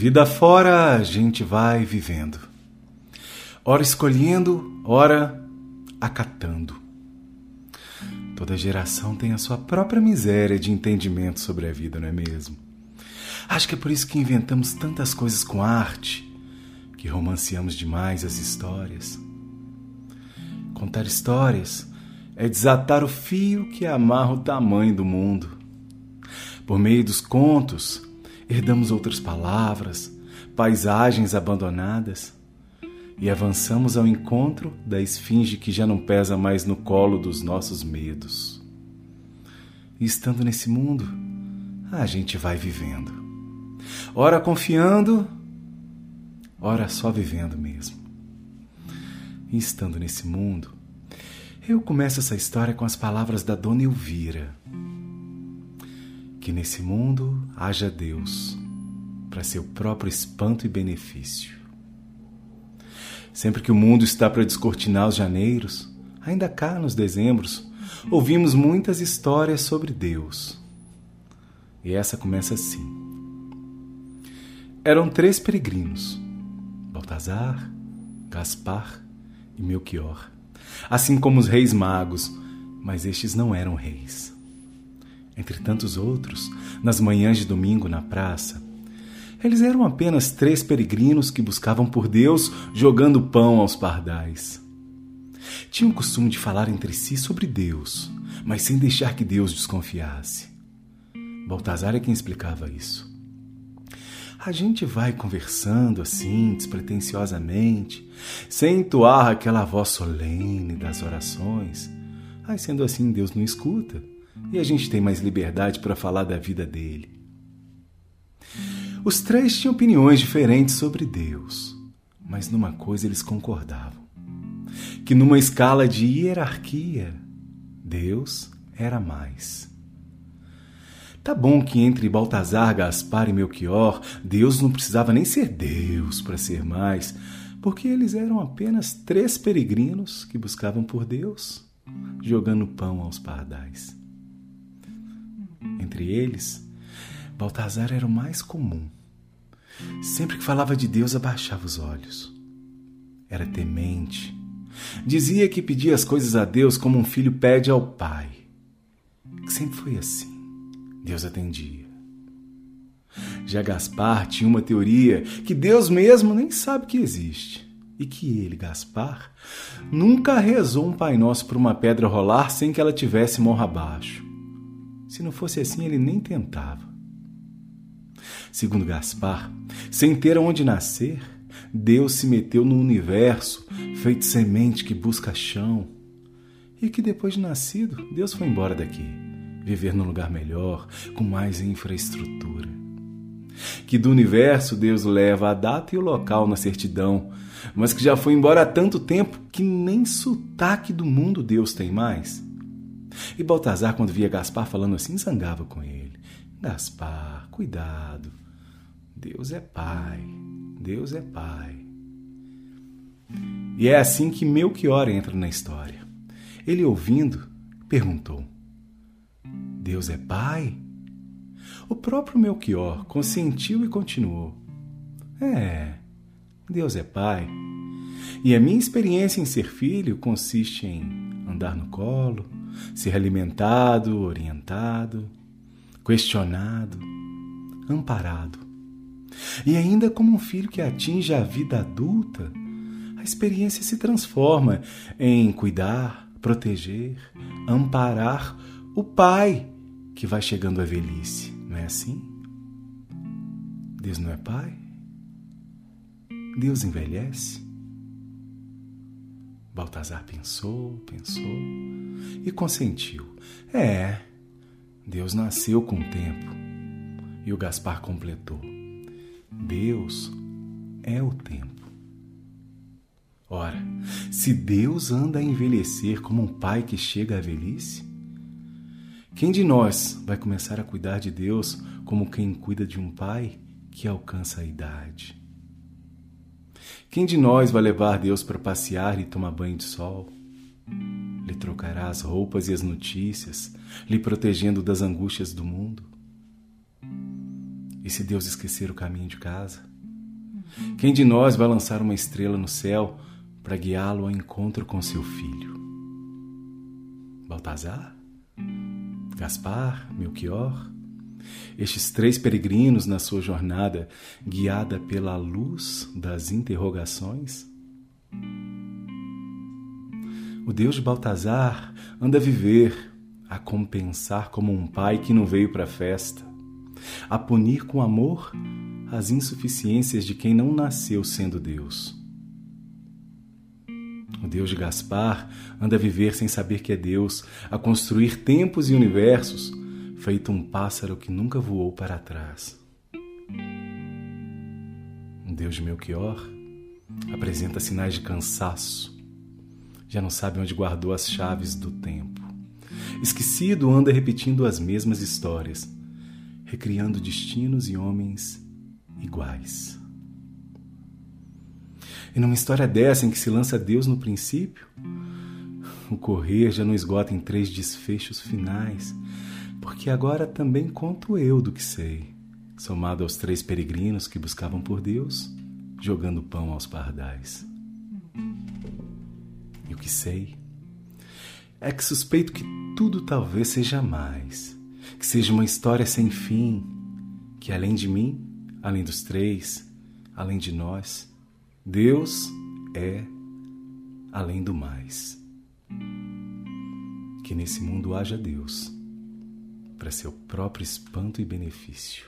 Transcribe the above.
Vida fora a gente vai vivendo, ora escolhendo, ora acatando. Toda geração tem a sua própria miséria de entendimento sobre a vida, não é mesmo? Acho que é por isso que inventamos tantas coisas com arte, que romanceamos demais as histórias. Contar histórias é desatar o fio que amarra o tamanho do mundo. Por meio dos contos, herdamos outras palavras, paisagens abandonadas e avançamos ao encontro da esfinge que já não pesa mais no colo dos nossos medos. E estando nesse mundo, a gente vai vivendo. Ora confiando, ora só vivendo mesmo. E estando nesse mundo, eu começo essa história com as palavras da Dona Elvira que nesse mundo haja Deus para seu próprio espanto e benefício. Sempre que o mundo está para descortinar os janeiros, ainda cá nos dezembros, ouvimos muitas histórias sobre Deus. E essa começa assim. Eram três peregrinos: Baltazar, Gaspar e Melchior, assim como os reis magos, mas estes não eram reis entre tantos outros, nas manhãs de domingo na praça. Eles eram apenas três peregrinos que buscavam por Deus jogando pão aos pardais. Tinham o costume de falar entre si sobre Deus, mas sem deixar que Deus desconfiasse. Baltazar é quem explicava isso. A gente vai conversando assim, despretensiosamente, sem entoar aquela voz solene das orações. Mas sendo assim, Deus não escuta e a gente tem mais liberdade para falar da vida dele. Os três tinham opiniões diferentes sobre Deus, mas numa coisa eles concordavam: que numa escala de hierarquia, Deus era mais. Tá bom que entre Baltazar, Gaspar e Melchior, Deus não precisava nem ser Deus para ser mais, porque eles eram apenas três peregrinos que buscavam por Deus, jogando pão aos pardais. Entre eles, Baltazar era o mais comum. Sempre que falava de Deus, abaixava os olhos. Era temente. Dizia que pedia as coisas a Deus como um filho pede ao pai. Que sempre foi assim. Deus atendia. Já Gaspar tinha uma teoria que Deus mesmo nem sabe que existe. E que ele, Gaspar, nunca rezou um Pai Nosso por uma pedra rolar sem que ela tivesse morro abaixo. Se não fosse assim, ele nem tentava. Segundo Gaspar, sem ter onde nascer, Deus se meteu no universo, feito semente que busca chão. E que depois de nascido, Deus foi embora daqui, viver num lugar melhor, com mais infraestrutura. Que do universo Deus leva a data e o local na certidão, mas que já foi embora há tanto tempo que nem sotaque do mundo Deus tem mais. E Baltazar, quando via Gaspar falando assim, zangava com ele. Gaspar, cuidado. Deus é pai. Deus é pai. E é assim que Melchior entra na história. Ele, ouvindo, perguntou: Deus é pai? O próprio Melchior consentiu e continuou: É, Deus é pai. E a minha experiência em ser filho consiste em andar no colo, ser alimentado, orientado, questionado, amparado. E ainda como um filho que atinge a vida adulta, a experiência se transforma em cuidar, proteger, amparar o pai que vai chegando à velhice. Não é assim? Deus não é pai? Deus envelhece? Baltazar pensou, pensou e consentiu. É, Deus nasceu com o tempo. E o Gaspar completou: Deus é o tempo. Ora, se Deus anda a envelhecer como um pai que chega à velhice, quem de nós vai começar a cuidar de Deus como quem cuida de um pai que alcança a idade? Quem de nós vai levar Deus para passear e tomar banho de sol? Lhe trocará as roupas e as notícias, lhe protegendo das angústias do mundo? E se Deus esquecer o caminho de casa? Quem de nós vai lançar uma estrela no céu para guiá-lo ao encontro com seu filho? Baltazar? Gaspar? Melchior? Estes três peregrinos na sua jornada, guiada pela luz das interrogações? O Deus de Baltazar anda a viver, a compensar como um pai que não veio para a festa, a punir com amor as insuficiências de quem não nasceu sendo Deus. O Deus de Gaspar anda a viver sem saber que é Deus, a construir tempos e universos, feito um pássaro que nunca voou para trás. Deus de Melchior apresenta sinais de cansaço, já não sabe onde guardou as chaves do tempo. Esquecido, anda repetindo as mesmas histórias, recriando destinos e homens iguais. E numa história dessa em que se lança Deus no princípio, o correr já não esgota em três desfechos finais, porque agora também conto eu do que sei, somado aos três peregrinos que buscavam por Deus, jogando pão aos pardais. E o que sei é que suspeito que tudo talvez seja mais, que seja uma história sem fim, que além de mim, além dos três, além de nós, Deus é além do mais. Que nesse mundo haja Deus, para seu próprio espanto e benefício.